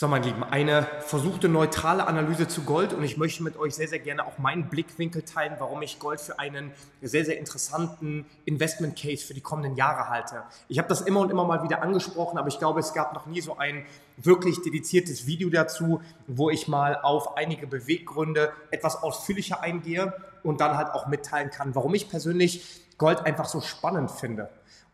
So, mein Lieben, eine versuchte neutrale Analyse zu Gold und ich möchte mit euch sehr, sehr gerne auch meinen Blickwinkel teilen, warum ich Gold für einen sehr, sehr interessanten Investment Case für die kommenden Jahre halte. Ich habe das immer und immer mal wieder angesprochen, aber ich glaube, es gab noch nie so ein wirklich dediziertes Video dazu, wo ich mal auf einige Beweggründe etwas ausführlicher eingehe und dann halt auch mitteilen kann, warum ich persönlich Gold einfach so spannend finde.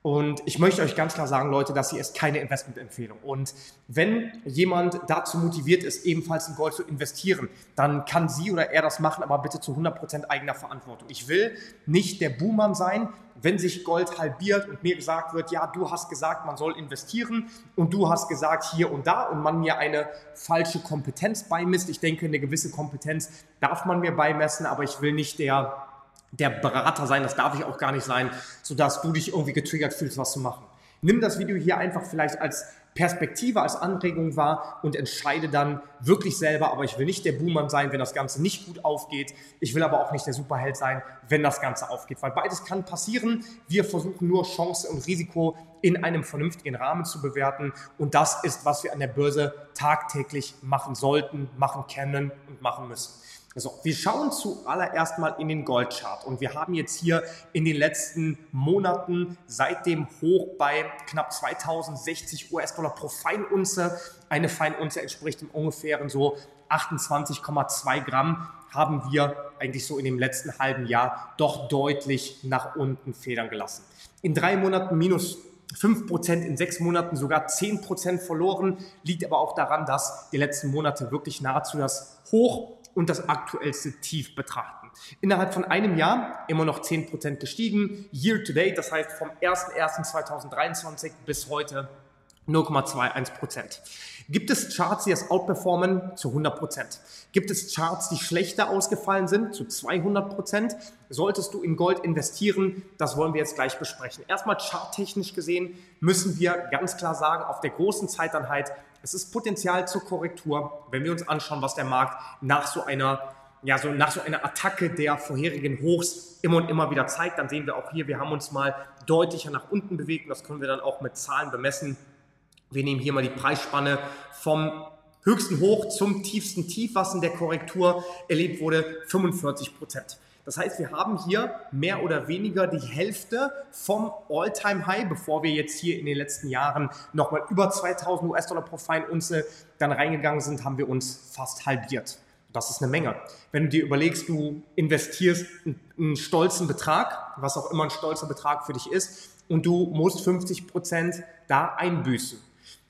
Und ich möchte euch ganz klar sagen, Leute, dass hier ist keine Investmentempfehlung. Und wenn jemand dazu motiviert ist, ebenfalls in Gold zu investieren, dann kann sie oder er das machen, aber bitte zu 100% eigener Verantwortung. Ich will nicht der Buhmann sein, wenn sich Gold halbiert und mir gesagt wird, ja, du hast gesagt, man soll investieren und du hast gesagt hier und da und man mir eine falsche Kompetenz beimisst. Ich denke, eine gewisse Kompetenz darf man mir beimessen, aber ich will nicht der der Berater sein, das darf ich auch gar nicht sein, sodass du dich irgendwie getriggert fühlst, was zu machen. Nimm das Video hier einfach vielleicht als Perspektive, als Anregung wahr und entscheide dann wirklich selber. Aber ich will nicht der Buhmann sein, wenn das Ganze nicht gut aufgeht. Ich will aber auch nicht der Superheld sein, wenn das Ganze aufgeht. Weil beides kann passieren. Wir versuchen nur Chance und Risiko in einem vernünftigen Rahmen zu bewerten. Und das ist, was wir an der Börse tagtäglich machen sollten, machen können und machen müssen. So, wir schauen zuallererst mal in den Goldchart. Und wir haben jetzt hier in den letzten Monaten seit dem Hoch bei knapp 2060 US-Dollar pro Feinunze, eine Feinunze entspricht im ungefähren so 28,2 Gramm, haben wir eigentlich so in dem letzten halben Jahr doch deutlich nach unten federn gelassen. In drei Monaten minus 5%, in sechs Monaten sogar 10% verloren, liegt aber auch daran, dass die letzten Monate wirklich nahezu das Hoch und das aktuellste Tief betrachten. Innerhalb von einem Jahr immer noch 10% gestiegen. Year to date, das heißt vom 01.01.2023 bis heute 0,21%. Gibt es Charts, die das outperformen? Zu 100%. Gibt es Charts, die schlechter ausgefallen sind? Zu 200%. Solltest du in Gold investieren? Das wollen wir jetzt gleich besprechen. Erstmal charttechnisch gesehen müssen wir ganz klar sagen, auf der großen Zeiteinheit es ist Potenzial zur Korrektur, wenn wir uns anschauen, was der Markt nach so einer ja, so nach so einer Attacke der vorherigen Hochs immer und immer wieder zeigt, dann sehen wir auch hier, wir haben uns mal deutlicher nach unten bewegt das können wir dann auch mit Zahlen bemessen. Wir nehmen hier mal die Preisspanne vom höchsten Hoch zum tiefsten Tief, was in der Korrektur erlebt wurde, 45 Prozent. Das heißt, wir haben hier mehr oder weniger die Hälfte vom All-Time-High, bevor wir jetzt hier in den letzten Jahren nochmal über 2000 US-Dollar pro Feinunze dann reingegangen sind, haben wir uns fast halbiert. Das ist eine Menge. Wenn du dir überlegst, du investierst einen, stolzen Betrag, was auch immer ein stolzer Betrag für dich ist, und du musst 50 Prozent da einbüßen.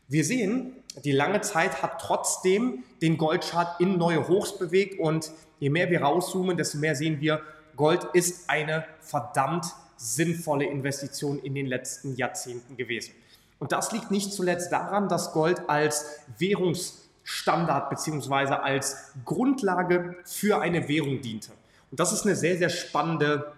Wir sehen, die lange Zeit hat trotzdem den Goldchart in neue Hochs bewegt und je mehr wir rauszoomen, desto mehr sehen wir, Gold ist eine verdammt sinnvolle Investition in den letzten Jahrzehnten gewesen. Und das liegt nicht zuletzt daran, dass Gold als Währungsstandard bzw. als Grundlage für eine Währung diente. Und das ist eine sehr, sehr spannende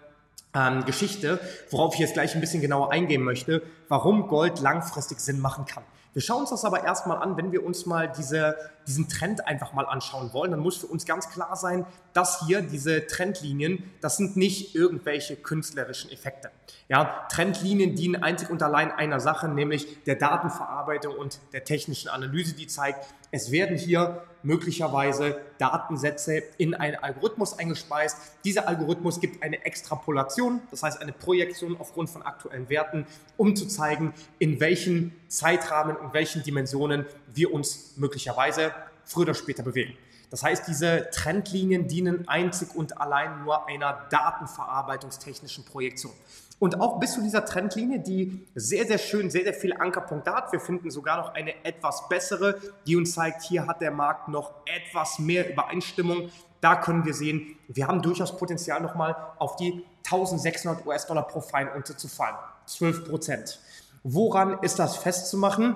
ähm, Geschichte, worauf ich jetzt gleich ein bisschen genauer eingehen möchte, warum Gold langfristig Sinn machen kann. Wir schauen uns das aber erstmal an, wenn wir uns mal diese, diesen Trend einfach mal anschauen wollen, dann muss für uns ganz klar sein, dass hier diese Trendlinien, das sind nicht irgendwelche künstlerischen Effekte. Ja, Trendlinien dienen einzig und allein einer Sache, nämlich der Datenverarbeitung und der technischen Analyse, die zeigt, es werden hier möglicherweise Datensätze in einen Algorithmus eingespeist. Dieser Algorithmus gibt eine Extrapolation, das heißt eine Projektion aufgrund von aktuellen Werten, um zu zeigen, in welchen Zeitrahmen, in welchen Dimensionen wir uns möglicherweise früher oder später bewegen. Das heißt, diese Trendlinien dienen einzig und allein nur einer datenverarbeitungstechnischen Projektion. Und auch bis zu dieser Trendlinie, die sehr, sehr schön, sehr, sehr viele Ankerpunkte hat. Wir finden sogar noch eine etwas bessere, die uns zeigt, hier hat der Markt noch etwas mehr Übereinstimmung. Da können wir sehen, wir haben durchaus Potenzial nochmal auf die 1600 US-Dollar pro Feinunze zu fallen. 12 Prozent. Woran ist das festzumachen?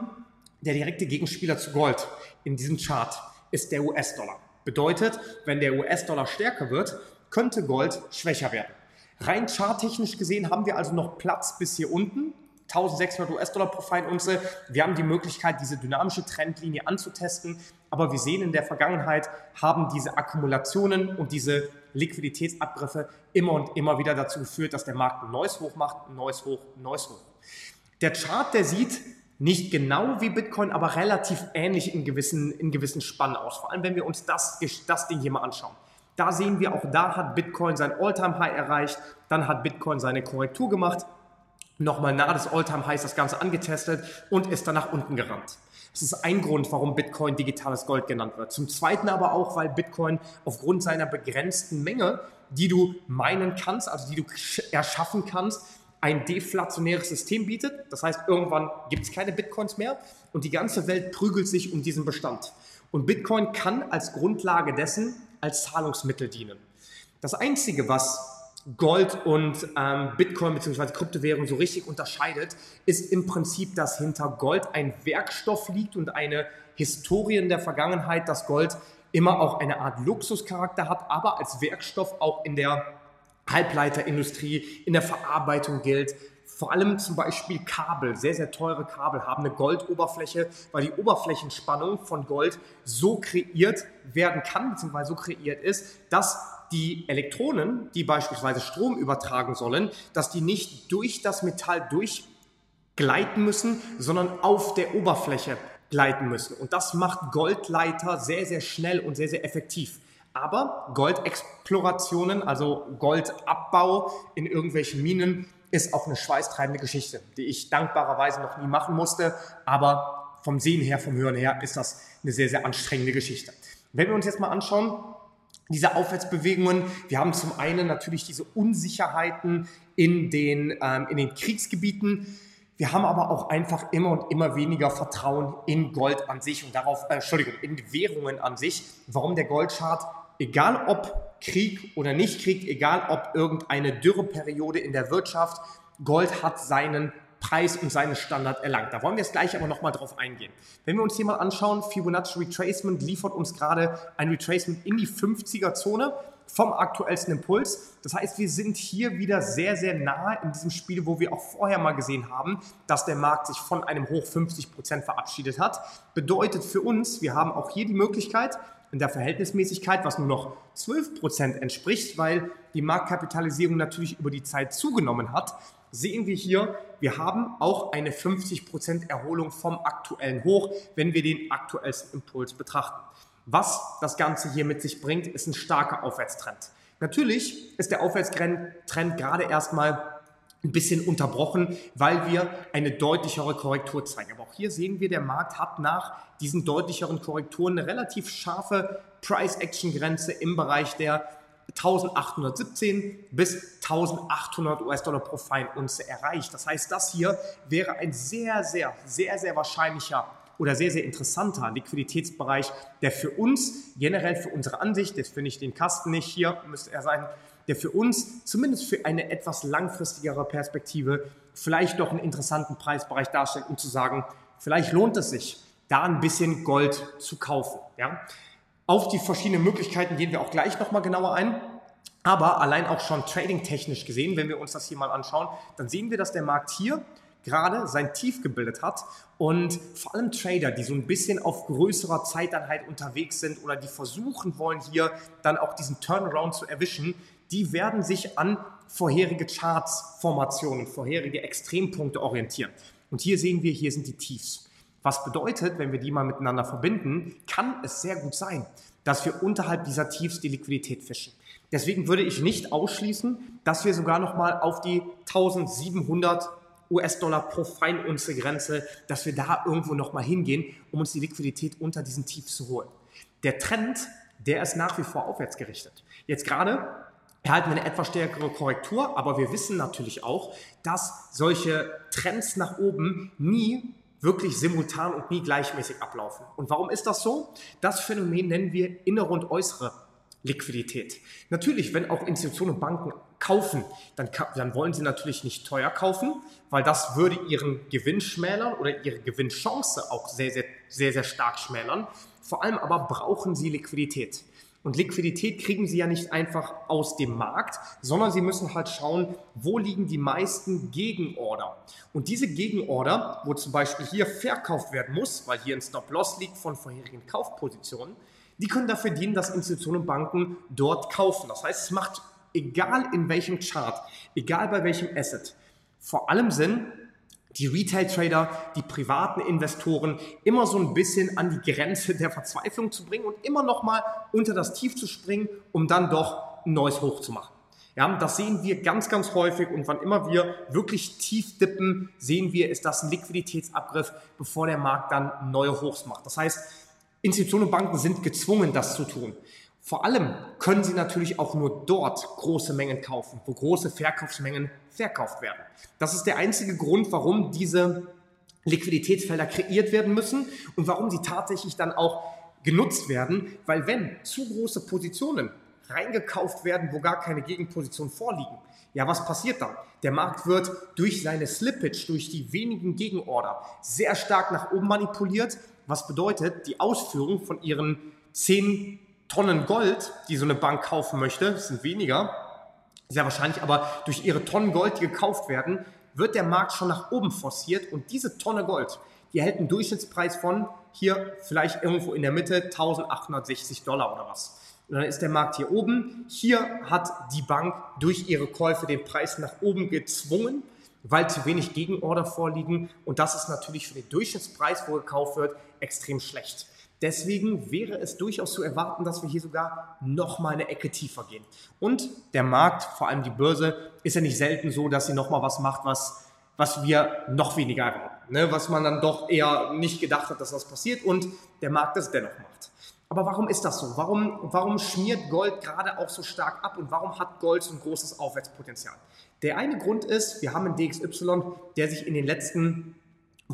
Der direkte Gegenspieler zu Gold in diesem Chart ist der US-Dollar. Bedeutet, wenn der US-Dollar stärker wird, könnte Gold schwächer werden. Rein charttechnisch gesehen haben wir also noch Platz bis hier unten. 1600 US-Dollar pro Feinunze. Wir haben die Möglichkeit, diese dynamische Trendlinie anzutesten. Aber wir sehen in der Vergangenheit, haben diese Akkumulationen und diese Liquiditätsabgriffe immer und immer wieder dazu geführt, dass der Markt ein neues Hoch macht, ein neues Hoch, ein neues Hoch. Der Chart, der sieht nicht genau wie Bitcoin, aber relativ ähnlich in gewissen, in gewissen Spannen aus. Vor allem, wenn wir uns das, das Ding hier mal anschauen. Da sehen wir, auch da hat Bitcoin sein All-Time-High erreicht, dann hat Bitcoin seine Korrektur gemacht, nochmal nahe des All-Time-Highs das Ganze angetestet und ist dann nach unten gerannt. Das ist ein Grund, warum Bitcoin digitales Gold genannt wird. Zum Zweiten aber auch, weil Bitcoin aufgrund seiner begrenzten Menge, die du meinen kannst, also die du erschaffen kannst, ein deflationäres System bietet. Das heißt, irgendwann gibt es keine Bitcoins mehr und die ganze Welt prügelt sich um diesen Bestand. Und Bitcoin kann als Grundlage dessen als Zahlungsmittel dienen. Das Einzige, was Gold und ähm, Bitcoin bzw. Kryptowährung so richtig unterscheidet, ist im Prinzip, dass hinter Gold ein Werkstoff liegt und eine Historie in der Vergangenheit, dass Gold immer auch eine Art Luxuscharakter hat, aber als Werkstoff auch in der Halbleiterindustrie, in der Verarbeitung gilt. Vor allem zum Beispiel Kabel, sehr, sehr teure Kabel haben eine Goldoberfläche, weil die Oberflächenspannung von Gold so kreiert werden kann, beziehungsweise so kreiert ist, dass die Elektronen, die beispielsweise Strom übertragen sollen, dass die nicht durch das Metall durchgleiten müssen, sondern auf der Oberfläche gleiten müssen. Und das macht Goldleiter sehr, sehr schnell und sehr, sehr effektiv. Aber Goldexplorationen, also Goldabbau in irgendwelchen Minen, ist auch eine schweißtreibende Geschichte, die ich dankbarerweise noch nie machen musste. Aber vom Sehen her, vom Hören her ist das eine sehr, sehr anstrengende Geschichte. Wenn wir uns jetzt mal anschauen, diese Aufwärtsbewegungen, wir haben zum einen natürlich diese Unsicherheiten in den, ähm, in den Kriegsgebieten. Wir haben aber auch einfach immer und immer weniger Vertrauen in Gold an sich und darauf, äh, Entschuldigung, in Währungen an sich. Warum der Goldchart egal ob Krieg oder nicht Krieg, egal ob irgendeine Dürreperiode in der Wirtschaft, Gold hat seinen Preis und seinen Standard erlangt. Da wollen wir jetzt gleich aber nochmal drauf eingehen. Wenn wir uns hier mal anschauen, Fibonacci Retracement liefert uns gerade ein Retracement in die 50er-Zone vom aktuellsten Impuls. Das heißt, wir sind hier wieder sehr, sehr nahe in diesem Spiel, wo wir auch vorher mal gesehen haben, dass der Markt sich von einem Hoch 50 Prozent verabschiedet hat. Bedeutet für uns, wir haben auch hier die Möglichkeit, in der Verhältnismäßigkeit, was nur noch 12% entspricht, weil die Marktkapitalisierung natürlich über die Zeit zugenommen hat, sehen wir hier, wir haben auch eine 50% Erholung vom aktuellen Hoch, wenn wir den aktuellsten Impuls betrachten. Was das Ganze hier mit sich bringt, ist ein starker Aufwärtstrend. Natürlich ist der Aufwärtstrend gerade erstmal ein bisschen unterbrochen, weil wir eine deutlichere Korrektur zeigen. Aber auch hier sehen wir, der Markt hat nach diesen deutlicheren Korrekturen eine relativ scharfe Price-Action-Grenze im Bereich der 1817 bis 1800 US-Dollar pro Feinunze erreicht. Das heißt, das hier wäre ein sehr, sehr, sehr, sehr wahrscheinlicher oder sehr, sehr interessanter Liquiditätsbereich, der für uns, generell für unsere Ansicht, jetzt finde ich den Kasten nicht, hier müsste er sein, der für uns zumindest für eine etwas langfristigere Perspektive vielleicht doch einen interessanten Preisbereich darstellt, um zu sagen, vielleicht lohnt es sich, da ein bisschen Gold zu kaufen. Ja? Auf die verschiedenen Möglichkeiten gehen wir auch gleich nochmal genauer ein. Aber allein auch schon trading-technisch gesehen, wenn wir uns das hier mal anschauen, dann sehen wir, dass der Markt hier gerade sein Tief gebildet hat und vor allem Trader, die so ein bisschen auf größerer Zeiteinheit unterwegs sind oder die versuchen wollen, hier dann auch diesen Turnaround zu erwischen, die werden sich an vorherige Charts-Formationen, vorherige Extrempunkte orientieren. Und hier sehen wir, hier sind die Tiefs. Was bedeutet, wenn wir die mal miteinander verbinden, kann es sehr gut sein, dass wir unterhalb dieser Tiefs die Liquidität fischen. Deswegen würde ich nicht ausschließen, dass wir sogar noch mal auf die 1700 US-Dollar pro Feinunze Grenze, dass wir da irgendwo noch mal hingehen, um uns die Liquidität unter diesen Tiefs zu holen. Der Trend, der ist nach wie vor aufwärts gerichtet. Jetzt gerade erhalten wir eine etwas stärkere Korrektur, aber wir wissen natürlich auch, dass solche Trends nach oben nie wirklich simultan und nie gleichmäßig ablaufen. Und warum ist das so? Das Phänomen nennen wir innere und äußere Liquidität. Natürlich, wenn auch Institutionen und Banken kaufen, dann, dann, wollen sie natürlich nicht teuer kaufen, weil das würde ihren Gewinn schmälern oder ihre Gewinnchance auch sehr, sehr, sehr, sehr stark schmälern. Vor allem aber brauchen sie Liquidität. Und Liquidität kriegen sie ja nicht einfach aus dem Markt, sondern sie müssen halt schauen, wo liegen die meisten Gegenorder. Und diese Gegenorder, wo zum Beispiel hier verkauft werden muss, weil hier ein Stop-Loss liegt von vorherigen Kaufpositionen, die können dafür dienen, dass Institutionen und Banken dort kaufen. Das heißt, es macht, egal in welchem Chart, egal bei welchem Asset, vor allem Sinn, die Retail-Trader, die privaten Investoren immer so ein bisschen an die Grenze der Verzweiflung zu bringen und immer noch mal unter das Tief zu springen, um dann doch ein neues Hoch zu machen. Ja, das sehen wir ganz, ganz häufig und wann immer wir wirklich tief dippen, sehen wir, ist das ein Liquiditätsabgriff, bevor der Markt dann neue Hochs macht. Das heißt, Institutionen und Banken sind gezwungen, das zu tun. Vor allem können sie natürlich auch nur dort große Mengen kaufen, wo große Verkaufsmengen verkauft werden. Das ist der einzige Grund, warum diese Liquiditätsfelder kreiert werden müssen und warum sie tatsächlich dann auch genutzt werden, weil wenn zu große Positionen reingekauft werden, wo gar keine Gegenposition vorliegen, ja, was passiert dann? Der Markt wird durch seine Slippage, durch die wenigen Gegenorder sehr stark nach oben manipuliert, was bedeutet, die Ausführung von ihren 10 Tonnen Gold, die so eine Bank kaufen möchte, das sind weniger, sehr wahrscheinlich, aber durch ihre Tonnen Gold, die gekauft werden, wird der Markt schon nach oben forciert und diese Tonne Gold, die erhält einen Durchschnittspreis von hier vielleicht irgendwo in der Mitte 1860 Dollar oder was. Und dann ist der Markt hier oben. Hier hat die Bank durch ihre Käufe den Preis nach oben gezwungen, weil zu wenig Gegenorder vorliegen. Und das ist natürlich für den Durchschnittspreis, wo gekauft wird, extrem schlecht. Deswegen wäre es durchaus zu erwarten, dass wir hier sogar noch mal eine Ecke tiefer gehen. Und der Markt, vor allem die Börse, ist ja nicht selten so, dass sie noch mal was macht, was, was wir noch weniger erwarten. Ne? Was man dann doch eher nicht gedacht hat, dass das passiert und der Markt das dennoch macht. Aber warum ist das so? Warum, warum schmiert Gold gerade auch so stark ab und warum hat Gold so ein großes Aufwärtspotenzial? Der eine Grund ist, wir haben einen DXY, der sich in den letzten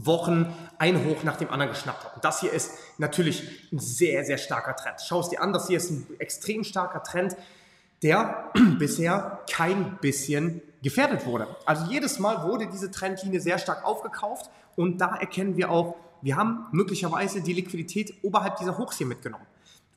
Wochen ein Hoch nach dem anderen geschnappt hat. Und das hier ist natürlich ein sehr, sehr starker Trend. Schau es dir an, das hier ist ein extrem starker Trend, der bisher kein bisschen gefährdet wurde. Also jedes Mal wurde diese Trendlinie sehr stark aufgekauft und da erkennen wir auch, wir haben möglicherweise die Liquidität oberhalb dieser Hochs hier mitgenommen.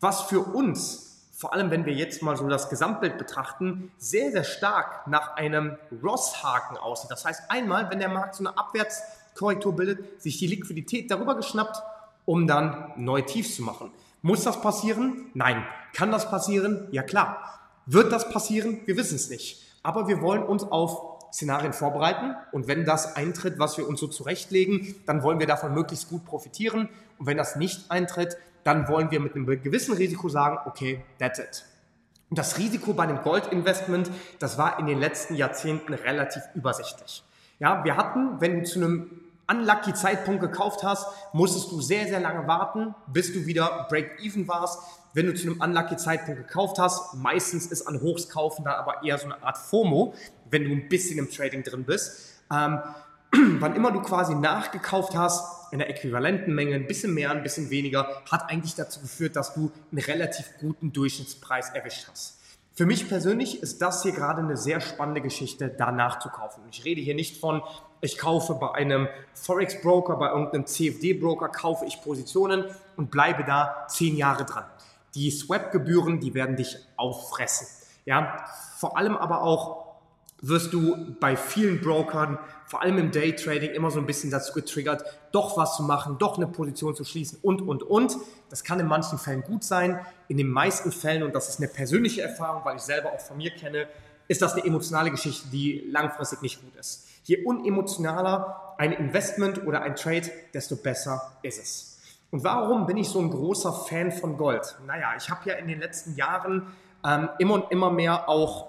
Was für uns vor allem wenn wir jetzt mal so das Gesamtbild betrachten, sehr, sehr stark nach einem Ross-Haken aussieht. Das heißt, einmal, wenn der Markt so eine Abwärts- Korrektur bildet, sich die Liquidität darüber geschnappt, um dann neue Tiefs zu machen. Muss das passieren? Nein. Kann das passieren? Ja klar. Wird das passieren? Wir wissen es nicht. Aber wir wollen uns auf Szenarien vorbereiten und wenn das eintritt, was wir uns so zurechtlegen, dann wollen wir davon möglichst gut profitieren und wenn das nicht eintritt, dann wollen wir mit einem gewissen Risiko sagen, okay, that's it. Und das Risiko bei einem Goldinvestment, das war in den letzten Jahrzehnten relativ übersichtlich. Ja, wir hatten, wenn du zu einem unlucky Zeitpunkt gekauft hast, musstest du sehr, sehr lange warten, bis du wieder Break-Even warst. Wenn du zu einem unlucky Zeitpunkt gekauft hast, meistens ist an Hochs kaufen dann aber eher so eine Art FOMO, wenn du ein bisschen im Trading drin bist. Ähm, wann immer du quasi nachgekauft hast, in der äquivalenten Menge, ein bisschen mehr, ein bisschen weniger, hat eigentlich dazu geführt, dass du einen relativ guten Durchschnittspreis erwischt hast. Für mich persönlich ist das hier gerade eine sehr spannende Geschichte, da nachzukaufen. Ich rede hier nicht von, ich kaufe bei einem Forex-Broker, bei irgendeinem CFD-Broker, kaufe ich Positionen und bleibe da zehn Jahre dran. Die Swap-Gebühren, die werden dich auffressen. Ja, vor allem aber auch wirst du bei vielen Brokern, vor allem im Daytrading, immer so ein bisschen dazu getriggert, doch was zu machen, doch eine Position zu schließen und, und, und. Das kann in manchen Fällen gut sein. In den meisten Fällen, und das ist eine persönliche Erfahrung, weil ich selber auch von mir kenne, ist das eine emotionale Geschichte, die langfristig nicht gut ist. Je unemotionaler ein Investment oder ein Trade, desto besser ist es. Und warum bin ich so ein großer Fan von Gold? Naja, ich habe ja in den letzten Jahren ähm, immer und immer mehr auch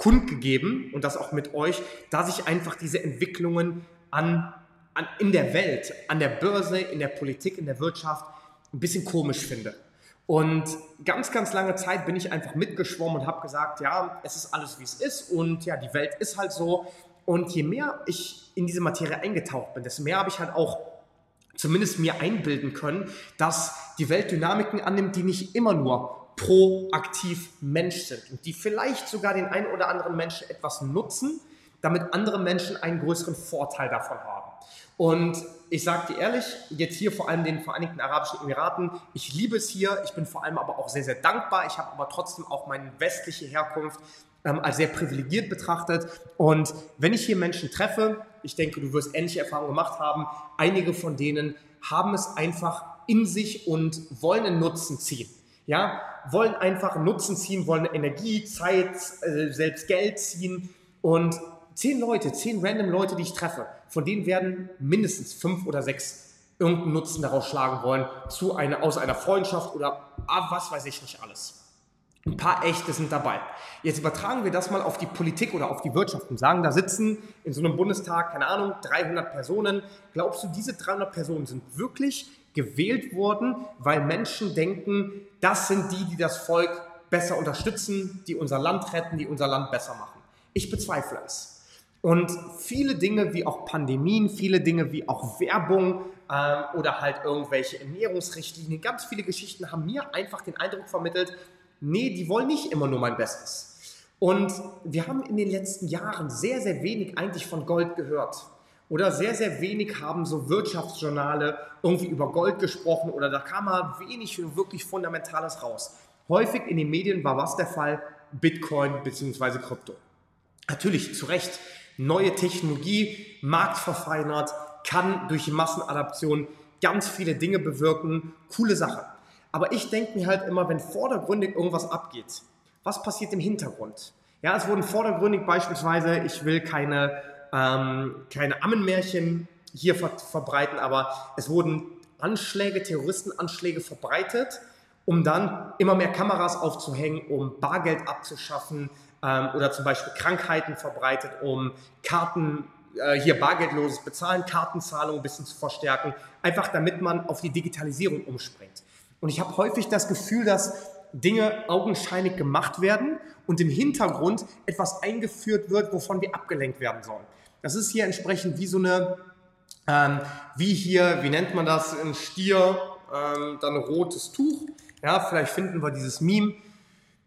kundgegeben und das auch mit euch, dass ich einfach diese Entwicklungen an, an, in der Welt, an der Börse, in der Politik, in der Wirtschaft ein bisschen komisch finde. Und ganz, ganz lange Zeit bin ich einfach mitgeschwommen und habe gesagt, ja, es ist alles, wie es ist und ja, die Welt ist halt so. Und je mehr ich in diese Materie eingetaucht bin, desto mehr habe ich halt auch zumindest mir einbilden können, dass die Welt Dynamiken annimmt, die nicht immer nur proaktiv Mensch sind und die vielleicht sogar den einen oder anderen Menschen etwas nutzen, damit andere Menschen einen größeren Vorteil davon haben. Und ich sage dir ehrlich, jetzt hier vor allem den Vereinigten Arabischen Emiraten, ich liebe es hier, ich bin vor allem aber auch sehr, sehr dankbar. Ich habe aber trotzdem auch meine westliche Herkunft ähm, als sehr privilegiert betrachtet. Und wenn ich hier Menschen treffe, ich denke, du wirst ähnliche Erfahrungen gemacht haben, einige von denen haben es einfach in sich und wollen einen Nutzen ziehen ja, wollen einfach Nutzen ziehen, wollen Energie, Zeit, äh, selbst Geld ziehen und zehn Leute, zehn random Leute, die ich treffe, von denen werden mindestens fünf oder sechs irgendeinen Nutzen daraus schlagen wollen, zu einer, aus einer Freundschaft oder ah, was weiß ich nicht alles. Ein paar echte sind dabei. Jetzt übertragen wir das mal auf die Politik oder auf die Wirtschaft und sagen, da sitzen in so einem Bundestag, keine Ahnung, 300 Personen. Glaubst du, diese 300 Personen sind wirklich gewählt worden, weil Menschen denken, das sind die, die das Volk besser unterstützen, die unser Land retten, die unser Land besser machen? Ich bezweifle es. Und viele Dinge wie auch Pandemien, viele Dinge wie auch Werbung ähm, oder halt irgendwelche Ernährungsrichtlinien, ganz viele Geschichten haben mir einfach den Eindruck vermittelt, Nee, die wollen nicht immer nur mein Bestes. Und wir haben in den letzten Jahren sehr, sehr wenig eigentlich von Gold gehört. Oder sehr, sehr wenig haben so Wirtschaftsjournale irgendwie über Gold gesprochen oder da kam mal wenig wirklich Fundamentales raus. Häufig in den Medien war was der Fall? Bitcoin bzw. Krypto. Natürlich, zu Recht, neue Technologie, marktverfeinert, kann durch Massenadaption ganz viele Dinge bewirken. Coole Sache. Aber ich denke mir halt immer, wenn vordergründig irgendwas abgeht, was passiert im Hintergrund? Ja, es wurden vordergründig beispielsweise, ich will keine, ähm, keine Ammenmärchen hier ver verbreiten, aber es wurden Anschläge, Terroristenanschläge verbreitet, um dann immer mehr Kameras aufzuhängen, um Bargeld abzuschaffen ähm, oder zum Beispiel Krankheiten verbreitet, um Karten, äh, hier bargeldloses Bezahlen, Kartenzahlungen ein bisschen zu verstärken, einfach damit man auf die Digitalisierung umspringt. Und ich habe häufig das Gefühl, dass Dinge augenscheinlich gemacht werden und im Hintergrund etwas eingeführt wird, wovon wir abgelenkt werden sollen. Das ist hier entsprechend wie so eine, ähm, wie hier, wie nennt man das, ein Stier, ähm, dann ein rotes Tuch. Ja, vielleicht finden wir dieses Meme.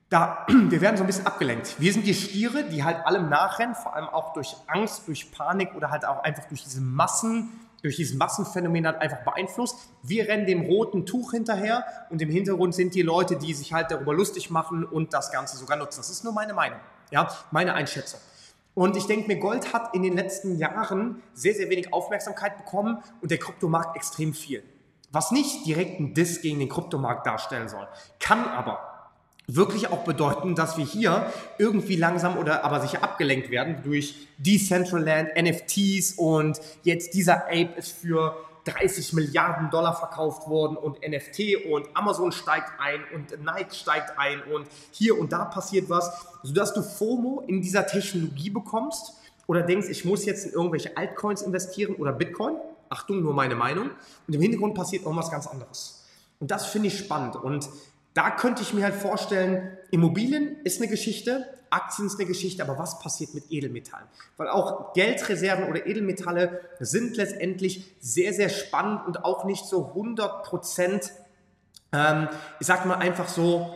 Da, wir werden so ein bisschen abgelenkt. Wir sind die Stiere, die halt allem nachrennen, vor allem auch durch Angst, durch Panik oder halt auch einfach durch diese Massen durch dieses Massenphänomen hat einfach beeinflusst. Wir rennen dem roten Tuch hinterher und im Hintergrund sind die Leute, die sich halt darüber lustig machen und das Ganze sogar nutzen. Das ist nur meine Meinung, ja, meine Einschätzung. Und ich denke mir, Gold hat in den letzten Jahren sehr, sehr wenig Aufmerksamkeit bekommen und der Kryptomarkt extrem viel. Was nicht direkt ein Diss gegen den Kryptomarkt darstellen soll, kann aber wirklich auch bedeuten, dass wir hier irgendwie langsam oder aber sicher abgelenkt werden durch Decentraland, NFTs und jetzt dieser Ape ist für 30 Milliarden Dollar verkauft worden und NFT und Amazon steigt ein und Nike steigt ein und hier und da passiert was, sodass du FOMO in dieser Technologie bekommst oder denkst, ich muss jetzt in irgendwelche Altcoins investieren oder Bitcoin. Achtung, nur meine Meinung. Und im Hintergrund passiert irgendwas ganz anderes. Und das finde ich spannend. Und da könnte ich mir halt vorstellen, Immobilien ist eine Geschichte, Aktien ist eine Geschichte, aber was passiert mit Edelmetallen? Weil auch Geldreserven oder Edelmetalle sind letztendlich sehr, sehr spannend und auch nicht so 100 Prozent, ähm, ich sag mal einfach so,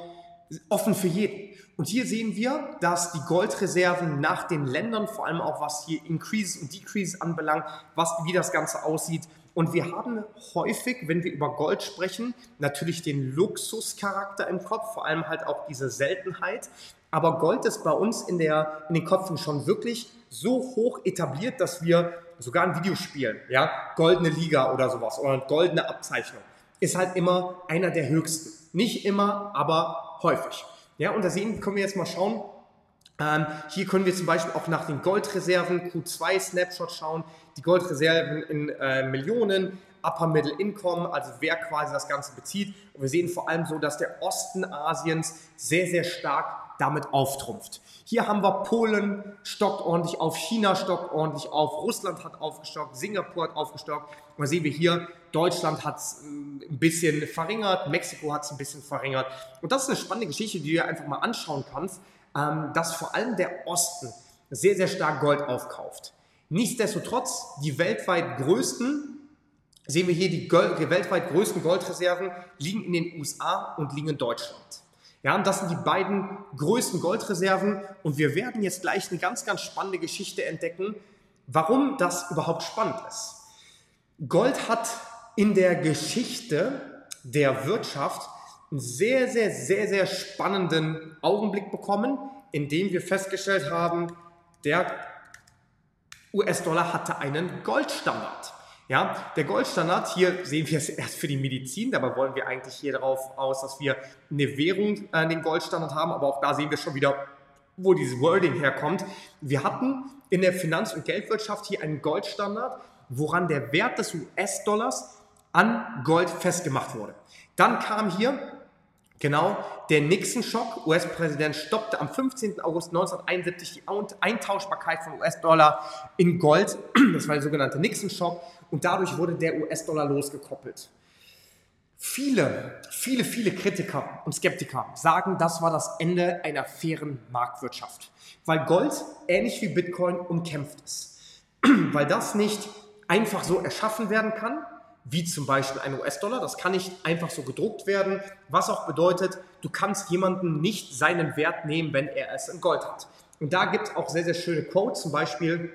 offen für jeden. Und hier sehen wir, dass die Goldreserven nach den Ländern, vor allem auch was hier Increases und Decreases anbelangt, was, wie das Ganze aussieht, und wir haben häufig, wenn wir über Gold sprechen, natürlich den Luxuscharakter im Kopf, vor allem halt auch diese Seltenheit. Aber Gold ist bei uns in, der, in den Köpfen schon wirklich so hoch etabliert, dass wir sogar ein Video spielen, ja, goldene Liga oder sowas oder goldene Abzeichnung, ist halt immer einer der höchsten. Nicht immer, aber häufig. Ja, und da sehen, können wir jetzt mal schauen, ähm, hier können wir zum Beispiel auch nach den Goldreserven Q2 Snapshot schauen. Die Goldreserven in äh, Millionen, Upper Middle Income, also wer quasi das Ganze bezieht. Und wir sehen vor allem so, dass der Osten Asiens sehr, sehr stark damit auftrumpft. Hier haben wir Polen stockt ordentlich auf, China stockt ordentlich auf, Russland hat aufgestockt, Singapur hat aufgestockt. Und da sehen wir hier, Deutschland hat es ähm, ein bisschen verringert, Mexiko hat es ein bisschen verringert. Und das ist eine spannende Geschichte, die du dir einfach mal anschauen kannst ähm, dass vor allem der Osten sehr, sehr stark Gold aufkauft. Nichtsdestotrotz, die weltweit größten, sehen wir hier, die, Gold, die weltweit größten Goldreserven liegen in den USA und liegen in Deutschland. Ja, und das sind die beiden größten Goldreserven und wir werden jetzt gleich eine ganz, ganz spannende Geschichte entdecken, warum das überhaupt spannend ist. Gold hat in der Geschichte der Wirtschaft einen sehr, sehr, sehr, sehr spannenden Augenblick bekommen, in dem wir festgestellt haben, der US-Dollar hatte einen Goldstandard. Ja, der Goldstandard, hier sehen wir es erst für die Medizin, dabei wollen wir eigentlich hier darauf aus, dass wir eine Währung, äh, den Goldstandard haben, aber auch da sehen wir schon wieder wo dieses Wording herkommt. Wir hatten in der Finanz- und Geldwirtschaft hier einen Goldstandard, woran der Wert des US-Dollars an Gold festgemacht wurde. Dann kam hier genau der Nixon-Schock. US-Präsident stoppte am 15. August 1971 die Eintauschbarkeit von US-Dollar in Gold. Das war der sogenannte Nixon-Schock. Und dadurch wurde der US-Dollar losgekoppelt. Viele, viele, viele Kritiker und Skeptiker sagen, das war das Ende einer fairen Marktwirtschaft, weil Gold, ähnlich wie Bitcoin, umkämpft ist. weil das nicht einfach so erschaffen werden kann, wie zum Beispiel ein US-Dollar. Das kann nicht einfach so gedruckt werden, was auch bedeutet, du kannst jemanden nicht seinen Wert nehmen, wenn er es in Gold hat. Und da gibt es auch sehr, sehr schöne Quotes, zum Beispiel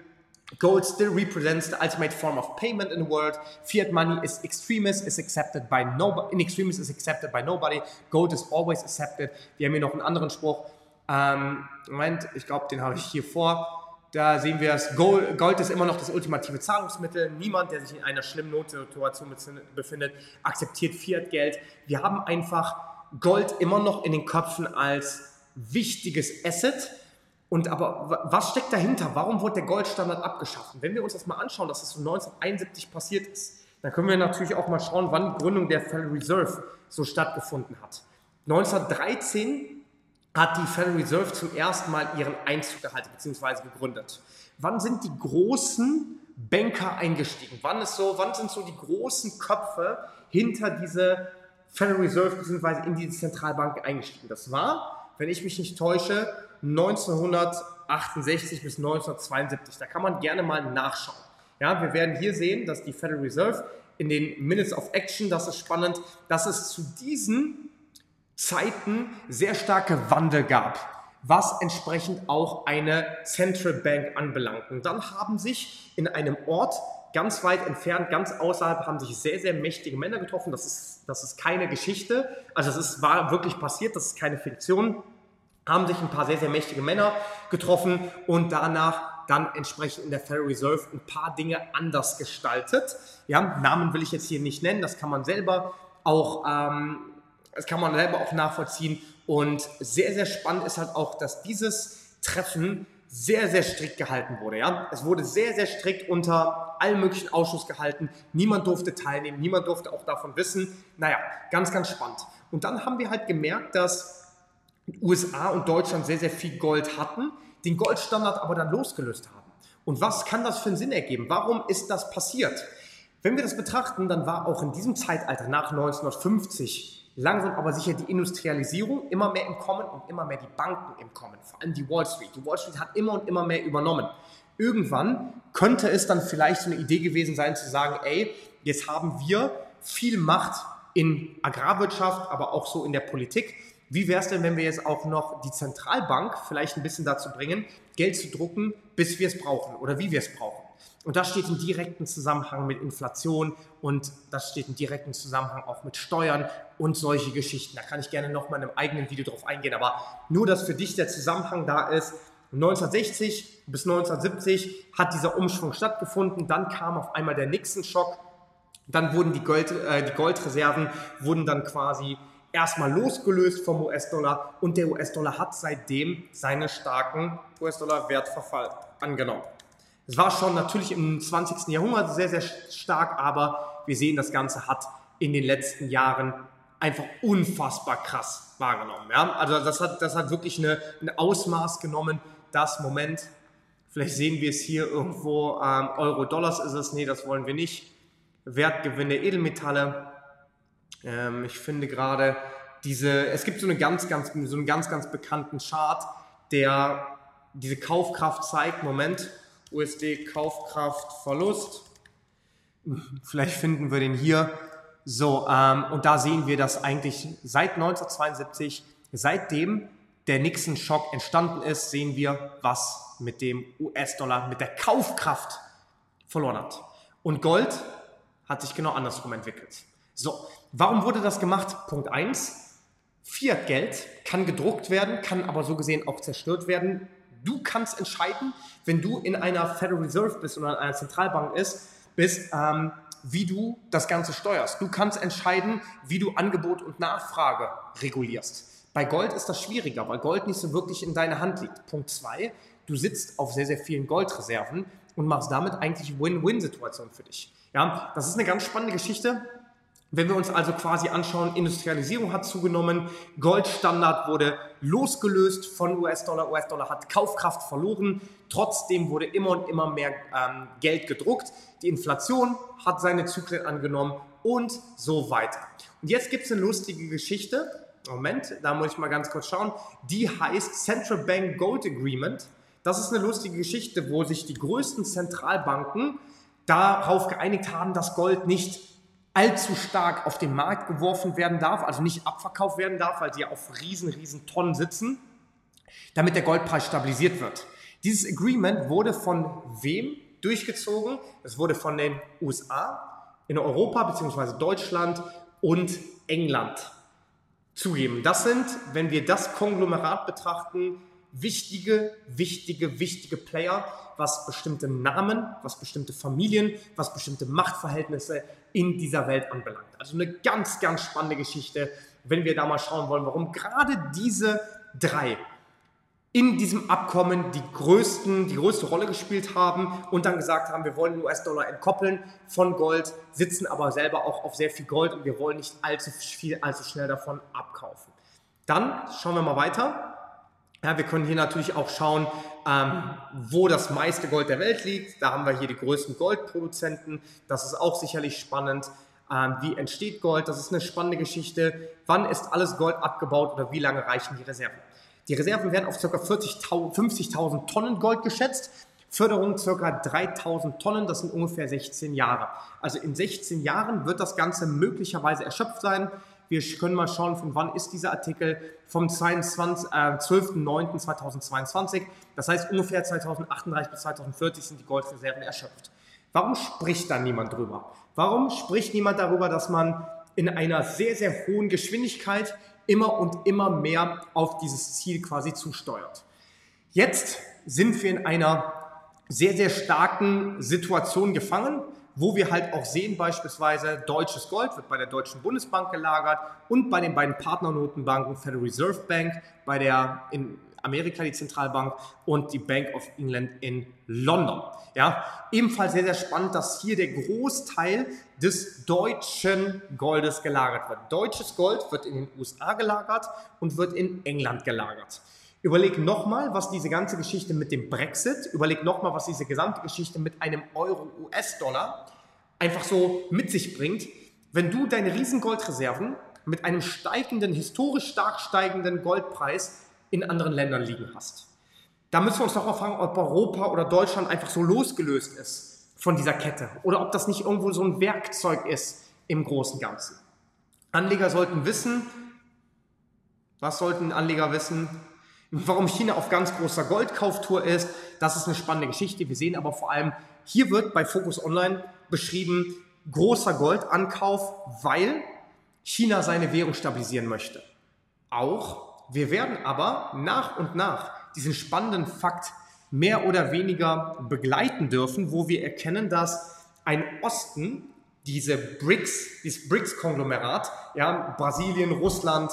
Gold still represents the ultimate form of payment in the world. Fiat money is extremist, is accepted by nobody. In extremis is accepted by nobody. Gold is always accepted. Wir haben hier noch einen anderen Spruch. Ähm, Moment, ich glaube, den habe ich hier vor. Da sehen wir es, Gold, Gold ist immer noch das ultimative Zahlungsmittel. Niemand, der sich in einer schlimmen Notsituation befindet, akzeptiert Fiat-Geld. Wir haben einfach Gold immer noch in den Köpfen als wichtiges Asset. Und aber was steckt dahinter? Warum wurde der Goldstandard abgeschafft? wenn wir uns das mal anschauen, dass das so 1971 passiert ist, dann können wir natürlich auch mal schauen, wann die Gründung der Federal Reserve so stattgefunden hat. 1913 hat die Federal Reserve zum ersten Mal ihren Einzug gehalten bzw. gegründet. Wann sind die großen Banker eingestiegen? Wann, ist so, wann sind so die großen Köpfe hinter diese Federal Reserve bzw. in diese Zentralbanken eingestiegen? Das war, wenn ich mich nicht täusche, 1968 bis 1972. Da kann man gerne mal nachschauen. Ja, wir werden hier sehen, dass die Federal Reserve in den Minutes of Action, das ist spannend, dass es zu diesen Zeiten sehr starke Wandel gab, was entsprechend auch eine Central Bank anbelangt. Und dann haben sich in einem Ort ganz weit entfernt, ganz außerhalb, haben sich sehr, sehr mächtige Männer getroffen. Das ist, das ist keine Geschichte, also es war wirklich passiert, das ist keine Fiktion. Haben sich ein paar sehr, sehr mächtige Männer getroffen und danach dann entsprechend in der Federal Reserve ein paar Dinge anders gestaltet. Ja, Namen will ich jetzt hier nicht nennen, das kann man selber auch ähm, das kann man selber auch nachvollziehen. Und sehr, sehr spannend ist halt auch, dass dieses Treffen sehr, sehr strikt gehalten wurde. Ja? Es wurde sehr, sehr strikt unter allen möglichen Ausschuss gehalten. Niemand durfte teilnehmen, niemand durfte auch davon wissen. Naja, ganz, ganz spannend. Und dann haben wir halt gemerkt, dass USA und Deutschland sehr, sehr viel Gold hatten, den Goldstandard aber dann losgelöst haben. Und was kann das für einen Sinn ergeben? Warum ist das passiert? Wenn wir das betrachten, dann war auch in diesem Zeitalter nach 1950 langsam aber sicher die Industrialisierung immer mehr im Kommen und immer mehr die Banken im Kommen, vor allem die Wall Street. Die Wall Street hat immer und immer mehr übernommen. Irgendwann könnte es dann vielleicht so eine Idee gewesen sein zu sagen, ey, jetzt haben wir viel Macht in Agrarwirtschaft, aber auch so in der Politik. Wie wäre es denn, wenn wir jetzt auch noch die Zentralbank vielleicht ein bisschen dazu bringen, Geld zu drucken, bis wir es brauchen oder wie wir es brauchen? Und das steht im direkten Zusammenhang mit Inflation und das steht im direkten Zusammenhang auch mit Steuern und solche Geschichten. Da kann ich gerne noch mal in einem eigenen Video drauf eingehen, aber nur, dass für dich der Zusammenhang da ist. 1960 bis 1970 hat dieser Umschwung stattgefunden, dann kam auf einmal der Nixon-Schock, dann wurden die, Gold, äh, die Goldreserven wurden dann quasi erstmal losgelöst vom US-Dollar und der US-Dollar hat seitdem seinen starken US-Dollar-Wertverfall angenommen. Es war schon natürlich im 20. Jahrhundert sehr, sehr stark, aber wir sehen, das Ganze hat in den letzten Jahren einfach unfassbar krass wahrgenommen. Ja? Also das hat, das hat wirklich eine, ein Ausmaß genommen, das Moment, vielleicht sehen wir es hier irgendwo, ähm, Euro-Dollars ist es, nee, das wollen wir nicht. Wertgewinne Edelmetalle. Ähm, ich finde gerade diese, es gibt so, eine ganz, ganz, so einen ganz, ganz bekannten Chart, der diese Kaufkraft zeigt. Moment, USD Kaufkraft Verlust. Vielleicht finden wir den hier. So, ähm, und da sehen wir, dass eigentlich seit 1972, seitdem der Nixon-Schock entstanden ist, sehen wir, was mit dem US-Dollar, mit der Kaufkraft verloren hat. Und Gold hat sich genau andersrum entwickelt. So, warum wurde das gemacht? Punkt 1. Fiat-Geld kann gedruckt werden, kann aber so gesehen auch zerstört werden Du kannst entscheiden, wenn du in einer Federal Reserve bist oder in einer Zentralbank ist, bist, ähm, wie du das Ganze steuerst. Du kannst entscheiden, wie du Angebot und Nachfrage regulierst. Bei Gold ist das schwieriger, weil Gold nicht so wirklich in deiner Hand liegt. Punkt zwei, du sitzt auf sehr, sehr vielen Goldreserven und machst damit eigentlich Win-Win-Situation für dich. Ja, das ist eine ganz spannende Geschichte. Wenn wir uns also quasi anschauen, Industrialisierung hat zugenommen, Goldstandard wurde losgelöst von US-Dollar, US-Dollar hat Kaufkraft verloren, trotzdem wurde immer und immer mehr ähm, Geld gedruckt, die Inflation hat seine Zyklen angenommen und so weiter. Und jetzt gibt es eine lustige Geschichte, Moment, da muss ich mal ganz kurz schauen, die heißt Central Bank Gold Agreement. Das ist eine lustige Geschichte, wo sich die größten Zentralbanken darauf geeinigt haben, dass Gold nicht allzu stark auf den Markt geworfen werden darf, also nicht abverkauft werden darf, weil sie auf riesen, riesen Tonnen sitzen, damit der Goldpreis stabilisiert wird. Dieses Agreement wurde von wem durchgezogen? Es wurde von den USA in Europa bzw. Deutschland und England zugeben. Das sind, wenn wir das Konglomerat betrachten, wichtige, wichtige, wichtige Player, was bestimmte Namen, was bestimmte Familien, was bestimmte Machtverhältnisse in dieser Welt anbelangt. Also eine ganz, ganz spannende Geschichte, wenn wir da mal schauen wollen, warum gerade diese drei in diesem Abkommen die, größten, die größte Rolle gespielt haben und dann gesagt haben, wir wollen den US-Dollar entkoppeln von Gold, sitzen aber selber auch auf sehr viel Gold und wir wollen nicht allzu viel, allzu schnell davon abkaufen. Dann schauen wir mal weiter. Ja, wir können hier natürlich auch schauen, ähm, wo das meiste Gold der Welt liegt. Da haben wir hier die größten Goldproduzenten. Das ist auch sicherlich spannend. Ähm, wie entsteht Gold? Das ist eine spannende Geschichte. Wann ist alles Gold abgebaut oder wie lange reichen die Reserven? Die Reserven werden auf ca. 50.000 Tonnen Gold geschätzt. Förderung ca. 3000 Tonnen, das sind ungefähr 16 Jahre. Also in 16 Jahren wird das Ganze möglicherweise erschöpft sein. Wir können mal schauen, von wann ist dieser Artikel? Vom 22, äh, 12.09.2022. Das heißt, ungefähr 2038 bis 2040 sind die Goldreserven erschöpft. Warum spricht da niemand drüber? Warum spricht niemand darüber, dass man in einer sehr, sehr hohen Geschwindigkeit immer und immer mehr auf dieses Ziel quasi zusteuert? Jetzt sind wir in einer sehr, sehr starken Situation gefangen wo wir halt auch sehen, beispielsweise deutsches Gold wird bei der Deutschen Bundesbank gelagert und bei den beiden Partnernotenbanken Federal Reserve Bank, bei der in Amerika die Zentralbank und die Bank of England in London. Ja, ebenfalls sehr, sehr spannend, dass hier der Großteil des deutschen Goldes gelagert wird. Deutsches Gold wird in den USA gelagert und wird in England gelagert. Überleg nochmal, was diese ganze Geschichte mit dem Brexit, überleg nochmal, was diese gesamte Geschichte mit einem Euro-US-Dollar einfach so mit sich bringt. Wenn du deine riesen Goldreserven mit einem steigenden, historisch stark steigenden Goldpreis in anderen Ländern liegen hast. Da müssen wir uns doch mal fragen, ob Europa oder Deutschland einfach so losgelöst ist von dieser Kette oder ob das nicht irgendwo so ein Werkzeug ist im großen Ganzen. Anleger sollten wissen, was sollten Anleger wissen? Warum China auf ganz großer Goldkauftour ist, das ist eine spannende Geschichte. Wir sehen aber vor allem, hier wird bei Focus Online beschrieben, großer Goldankauf, weil China seine Währung stabilisieren möchte. Auch, wir werden aber nach und nach diesen spannenden Fakt mehr oder weniger begleiten dürfen, wo wir erkennen, dass ein Osten, diese BRICS, dieses BRICS-Konglomerat, ja, Brasilien, Russland,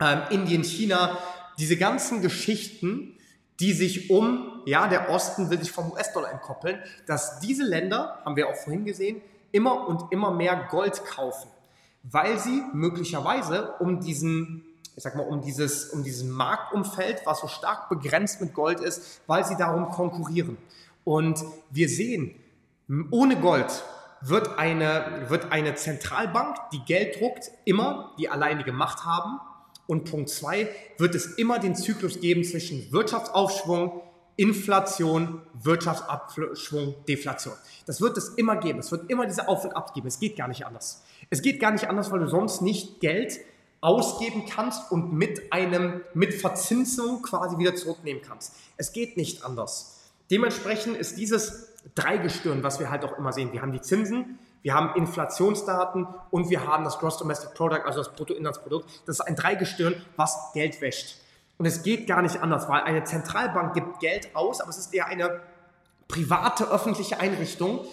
ähm, Indien, China, diese ganzen Geschichten, die sich um, ja, der Osten will sich vom US-Dollar entkoppeln, dass diese Länder, haben wir auch vorhin gesehen, immer und immer mehr Gold kaufen, weil sie möglicherweise um diesen, ich sag mal, um dieses, um diesen Marktumfeld, was so stark begrenzt mit Gold ist, weil sie darum konkurrieren. Und wir sehen, ohne Gold wird eine, wird eine Zentralbank, die Geld druckt, immer die alleinige Macht haben und Punkt zwei wird es immer den Zyklus geben zwischen Wirtschaftsaufschwung, Inflation, Wirtschaftsabschwung, Deflation. Das wird es immer geben. Es wird immer diese Auf und Ab. Es geht gar nicht anders. Es geht gar nicht anders, weil du sonst nicht Geld ausgeben kannst und mit einem, mit Verzinsung quasi wieder zurücknehmen kannst. Es geht nicht anders. Dementsprechend ist dieses Dreigestirn, was wir halt auch immer sehen. Wir haben die Zinsen, wir haben Inflationsdaten und wir haben das Gross Domestic Product, also das Bruttoinlandsprodukt. Das ist ein Dreigestirn, was Geld wäscht. Und es geht gar nicht anders, weil eine Zentralbank gibt Geld aus, aber es ist eher eine private öffentliche Einrichtung,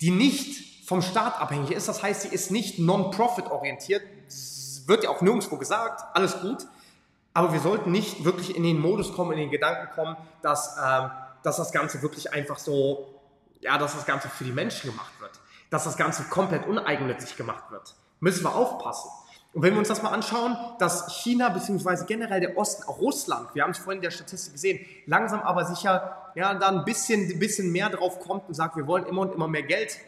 die nicht vom Staat abhängig ist. Das heißt, sie ist nicht non-profit orientiert. Wird ja auch nirgendwo gesagt, alles gut. Aber wir sollten nicht wirklich in den Modus kommen, in den Gedanken kommen, dass, ähm, dass das Ganze wirklich einfach so, ja, dass das Ganze für die Menschen gemacht wird. Dass das Ganze komplett uneigennützig gemacht wird. Müssen wir aufpassen. Und wenn wir uns das mal anschauen, dass China bzw. generell der Osten, auch Russland, wir haben es vorhin in der Statistik gesehen, langsam aber sicher ja, da ein bisschen, bisschen mehr drauf kommt und sagt, wir wollen immer und immer mehr Geld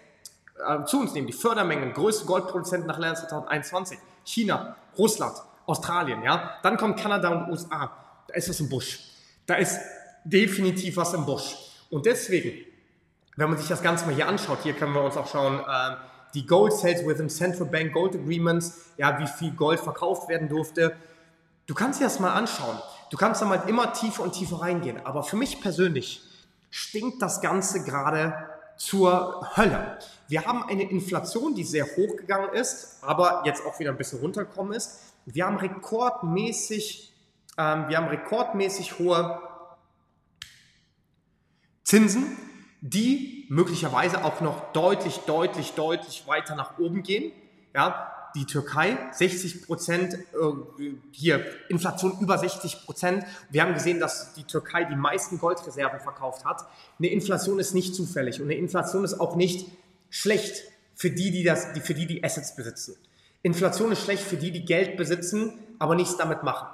äh, zu uns nehmen. Die Fördermengen, größte Goldproduzenten nach Ländern 2021, China, Russland, Australien, ja. Dann kommt Kanada und USA. Da ist was im Busch. Da ist definitiv was im Busch. Und deswegen, wenn man sich das Ganze mal hier anschaut, hier können wir uns auch schauen, äh, die Gold Sales within Central Bank Gold Agreements, ja, wie viel Gold verkauft werden durfte. Du kannst dir das mal anschauen. Du kannst da mal immer tiefer und tiefer reingehen. Aber für mich persönlich stinkt das Ganze gerade zur Hölle. Wir haben eine Inflation, die sehr hoch gegangen ist, aber jetzt auch wieder ein bisschen runtergekommen ist. Wir haben rekordmäßig, ähm, wir haben rekordmäßig hohe Zinsen die möglicherweise auch noch deutlich, deutlich, deutlich weiter nach oben gehen. Ja, die Türkei 60 Prozent, äh, hier Inflation über 60 Prozent. Wir haben gesehen, dass die Türkei die meisten Goldreserven verkauft hat. Eine Inflation ist nicht zufällig und eine Inflation ist auch nicht schlecht für die, die, das, die, für die, die Assets besitzen. Inflation ist schlecht für die, die Geld besitzen, aber nichts damit machen.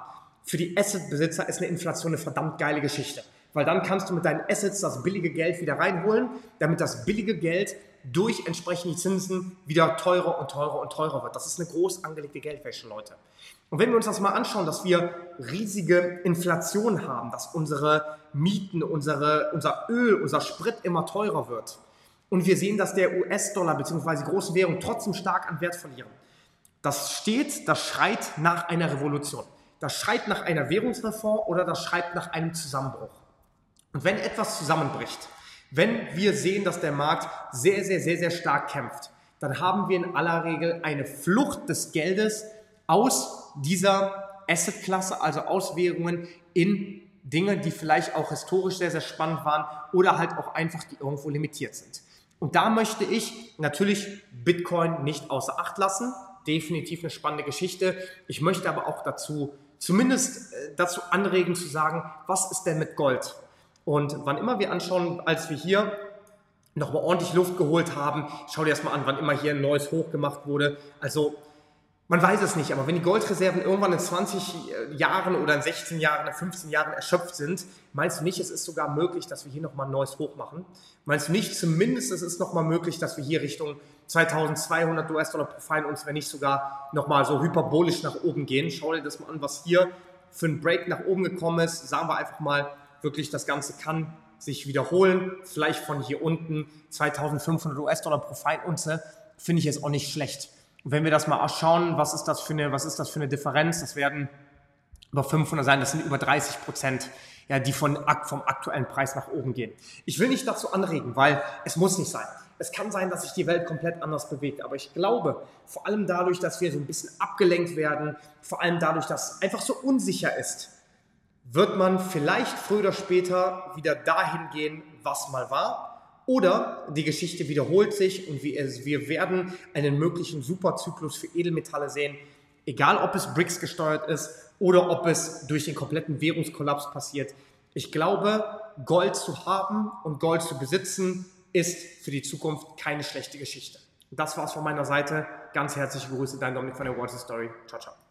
Für die Assetbesitzer ist eine Inflation eine verdammt geile Geschichte weil dann kannst du mit deinen Assets das billige Geld wieder reinholen, damit das billige Geld durch entsprechende Zinsen wieder teurer und teurer und teurer wird. Das ist eine groß angelegte Geldwäsche, Leute. Und wenn wir uns das mal anschauen, dass wir riesige Inflation haben, dass unsere Mieten, unsere, unser Öl, unser Sprit immer teurer wird und wir sehen, dass der US-Dollar bzw. große Währungen trotzdem stark an Wert verlieren, das steht, das schreit nach einer Revolution. Das schreit nach einer Währungsreform oder das schreit nach einem Zusammenbruch. Und wenn etwas zusammenbricht, wenn wir sehen, dass der Markt sehr, sehr, sehr, sehr stark kämpft, dann haben wir in aller Regel eine Flucht des Geldes aus dieser Assetklasse, also aus in Dinge, die vielleicht auch historisch sehr, sehr spannend waren oder halt auch einfach, die irgendwo limitiert sind. Und da möchte ich natürlich Bitcoin nicht außer Acht lassen. Definitiv eine spannende Geschichte. Ich möchte aber auch dazu, zumindest äh, dazu anregen zu sagen, was ist denn mit Gold? Und wann immer wir anschauen, als wir hier nochmal ordentlich Luft geholt haben, schau dir das mal an, wann immer hier ein neues Hoch gemacht wurde. Also man weiß es nicht, aber wenn die Goldreserven irgendwann in 20 äh, Jahren oder in 16 Jahren, in 15 Jahren erschöpft sind, meinst du nicht, es ist sogar möglich, dass wir hier nochmal ein neues Hoch machen? Meinst du nicht, zumindest es ist nochmal möglich, dass wir hier Richtung 2200 US-Dollar pro Fein uns, wenn nicht sogar nochmal so hyperbolisch nach oben gehen? Schau dir das mal an, was hier für ein Break nach oben gekommen ist. Sagen wir einfach mal wirklich das Ganze kann sich wiederholen. Vielleicht von hier unten 2500 US-Dollar pro Feinunze finde ich jetzt auch nicht schlecht. Und wenn wir das mal schauen, was ist das für eine, was ist das für eine Differenz? Das werden über 500 sein, das sind über 30 Prozent, ja, die von, vom aktuellen Preis nach oben gehen. Ich will nicht dazu anregen, weil es muss nicht sein. Es kann sein, dass sich die Welt komplett anders bewegt, aber ich glaube, vor allem dadurch, dass wir so ein bisschen abgelenkt werden, vor allem dadurch, dass es einfach so unsicher ist, wird man vielleicht früher oder später wieder dahin gehen, was mal war. Oder die Geschichte wiederholt sich und wir werden einen möglichen Superzyklus für Edelmetalle sehen, egal ob es BRICS gesteuert ist oder ob es durch den kompletten Währungskollaps passiert. Ich glaube, Gold zu haben und Gold zu besitzen ist für die Zukunft keine schlechte Geschichte. Das war's von meiner Seite. Ganz herzliche Grüße, dein Dominik von der Water Story. Ciao, ciao.